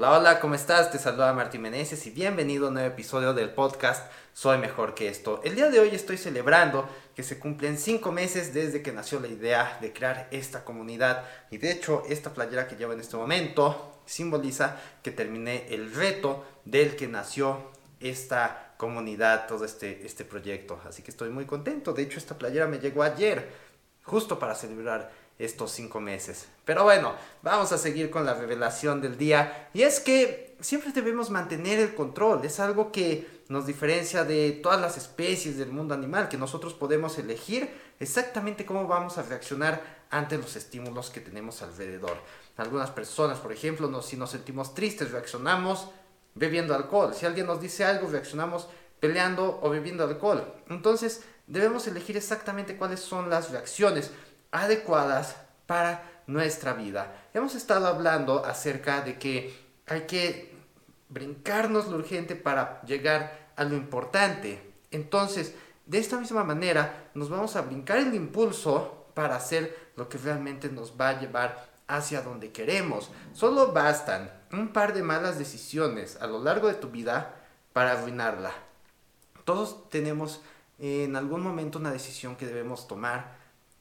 Hola, hola, ¿cómo estás? Te saluda Martín Meneses y bienvenido a un nuevo episodio del podcast Soy Mejor que esto. El día de hoy estoy celebrando que se cumplen cinco meses desde que nació la idea de crear esta comunidad y de hecho esta playera que llevo en este momento simboliza que terminé el reto del que nació esta comunidad, todo este, este proyecto. Así que estoy muy contento. De hecho, esta playera me llegó ayer, justo para celebrar estos cinco meses. Pero bueno, vamos a seguir con la revelación del día. Y es que siempre debemos mantener el control. Es algo que nos diferencia de todas las especies del mundo animal, que nosotros podemos elegir exactamente cómo vamos a reaccionar ante los estímulos que tenemos alrededor. Algunas personas, por ejemplo, si nos sentimos tristes, reaccionamos bebiendo alcohol. Si alguien nos dice algo, reaccionamos peleando o bebiendo alcohol. Entonces, debemos elegir exactamente cuáles son las reacciones adecuadas para nuestra vida. Hemos estado hablando acerca de que hay que brincarnos lo urgente para llegar a lo importante. Entonces, de esta misma manera, nos vamos a brincar el impulso para hacer lo que realmente nos va a llevar hacia donde queremos. Solo bastan un par de malas decisiones a lo largo de tu vida para arruinarla. Todos tenemos en algún momento una decisión que debemos tomar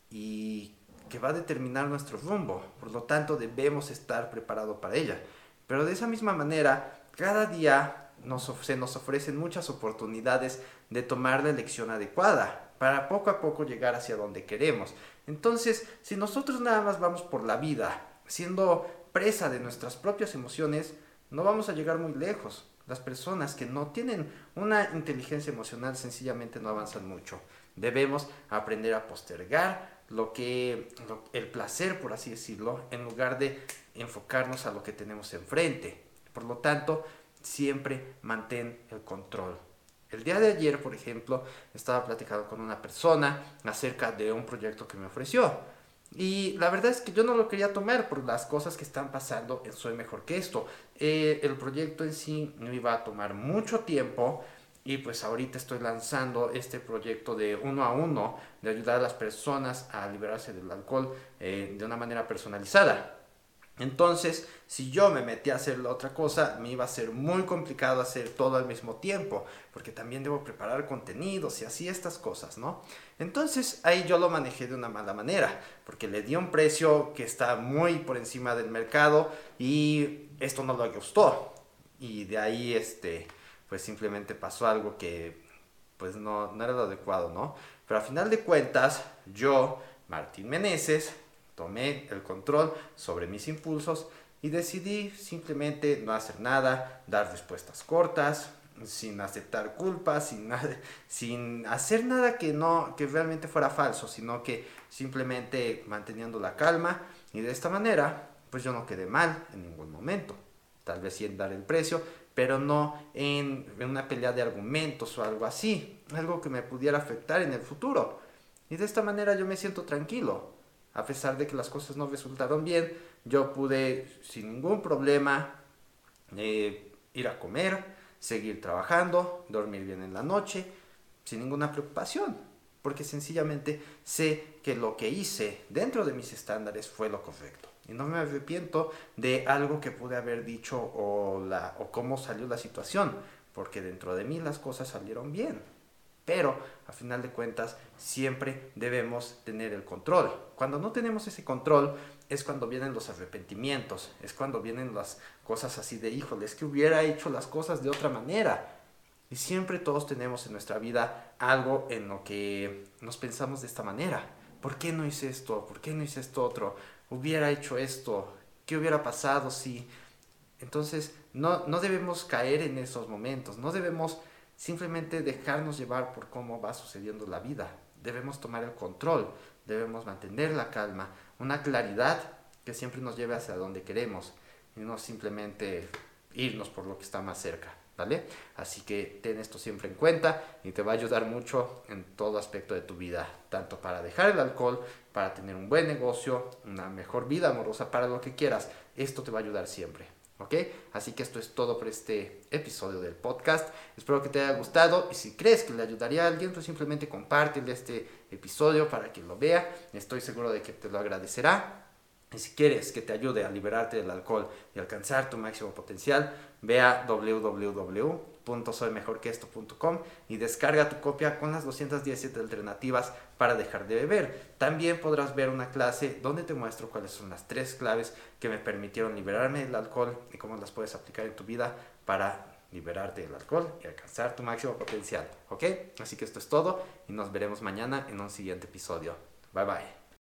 y que va a determinar nuestro rumbo. Por lo tanto, debemos estar preparados para ella. Pero de esa misma manera, cada día nos, se nos ofrecen muchas oportunidades de tomar la elección adecuada para poco a poco llegar hacia donde queremos. Entonces, si nosotros nada más vamos por la vida siendo presa de nuestras propias emociones, no vamos a llegar muy lejos. Las personas que no tienen una inteligencia emocional sencillamente no avanzan mucho. Debemos aprender a postergar lo que el placer, por así decirlo, en lugar de enfocarnos a lo que tenemos enfrente. Por lo tanto, siempre mantén el control. El día de ayer, por ejemplo, estaba platicando con una persona acerca de un proyecto que me ofreció. Y la verdad es que yo no lo quería tomar por las cosas que están pasando en Soy Mejor que esto. Eh, el proyecto en sí me iba a tomar mucho tiempo y pues ahorita estoy lanzando este proyecto de uno a uno, de ayudar a las personas a liberarse del alcohol eh, de una manera personalizada. Entonces, si yo me metí a hacer la otra cosa, me iba a ser muy complicado hacer todo al mismo tiempo, porque también debo preparar contenidos y así estas cosas, ¿no? Entonces, ahí yo lo manejé de una mala manera, porque le di un precio que está muy por encima del mercado y esto no lo gustó. Y de ahí, este, pues simplemente pasó algo que, pues no, no era lo adecuado, ¿no? Pero a final de cuentas, yo, Martín Meneses, tomé el control sobre mis impulsos y decidí simplemente no hacer nada, dar respuestas cortas, sin aceptar culpas, sin, sin hacer nada que, no, que realmente fuera falso, sino que simplemente manteniendo la calma y de esta manera pues yo no quedé mal en ningún momento. Tal vez sí en dar el precio, pero no en, una pelea de argumentos o algo así, algo que me pudiera afectar en el futuro. Y de esta manera yo me siento tranquilo a pesar de que las cosas no resultaron bien, yo pude sin ningún problema eh, ir a comer, seguir trabajando, dormir bien en la noche, sin ninguna preocupación, porque sencillamente sé que lo que hice dentro de mis estándares fue lo correcto. Y no me arrepiento de algo que pude haber dicho o, la, o cómo salió la situación, porque dentro de mí las cosas salieron bien. Pero a final de cuentas siempre debemos tener el control. Cuando no tenemos ese control es cuando vienen los arrepentimientos, es cuando vienen las cosas así de híjole, es que hubiera hecho las cosas de otra manera. Y siempre todos tenemos en nuestra vida algo en lo que nos pensamos de esta manera. ¿Por qué no hice esto? ¿Por qué no hice esto otro? Hubiera hecho esto. ¿Qué hubiera pasado si... Entonces, no, no debemos caer en esos momentos, no debemos simplemente dejarnos llevar por cómo va sucediendo la vida. Debemos tomar el control, debemos mantener la calma, una claridad que siempre nos lleve hacia donde queremos y no simplemente irnos por lo que está más cerca. ¿Vale? Así que ten esto siempre en cuenta y te va a ayudar mucho en todo aspecto de tu vida, tanto para dejar el alcohol, para tener un buen negocio, una mejor vida amorosa, para lo que quieras. Esto te va a ayudar siempre. ¿Ok? Así que esto es todo por este episodio del podcast. Espero que te haya gustado y si crees que le ayudaría a alguien, pues simplemente compártele este episodio para que lo vea. Estoy seguro de que te lo agradecerá. Y si quieres que te ayude a liberarte del alcohol y alcanzar tu máximo potencial, ve a www.soymejorqueesto.com y descarga tu copia con las 217 alternativas para dejar de beber. También podrás ver una clase donde te muestro cuáles son las tres claves que me permitieron liberarme del alcohol y cómo las puedes aplicar en tu vida para liberarte del alcohol y alcanzar tu máximo potencial. ¿Ok? Así que esto es todo y nos veremos mañana en un siguiente episodio. Bye bye.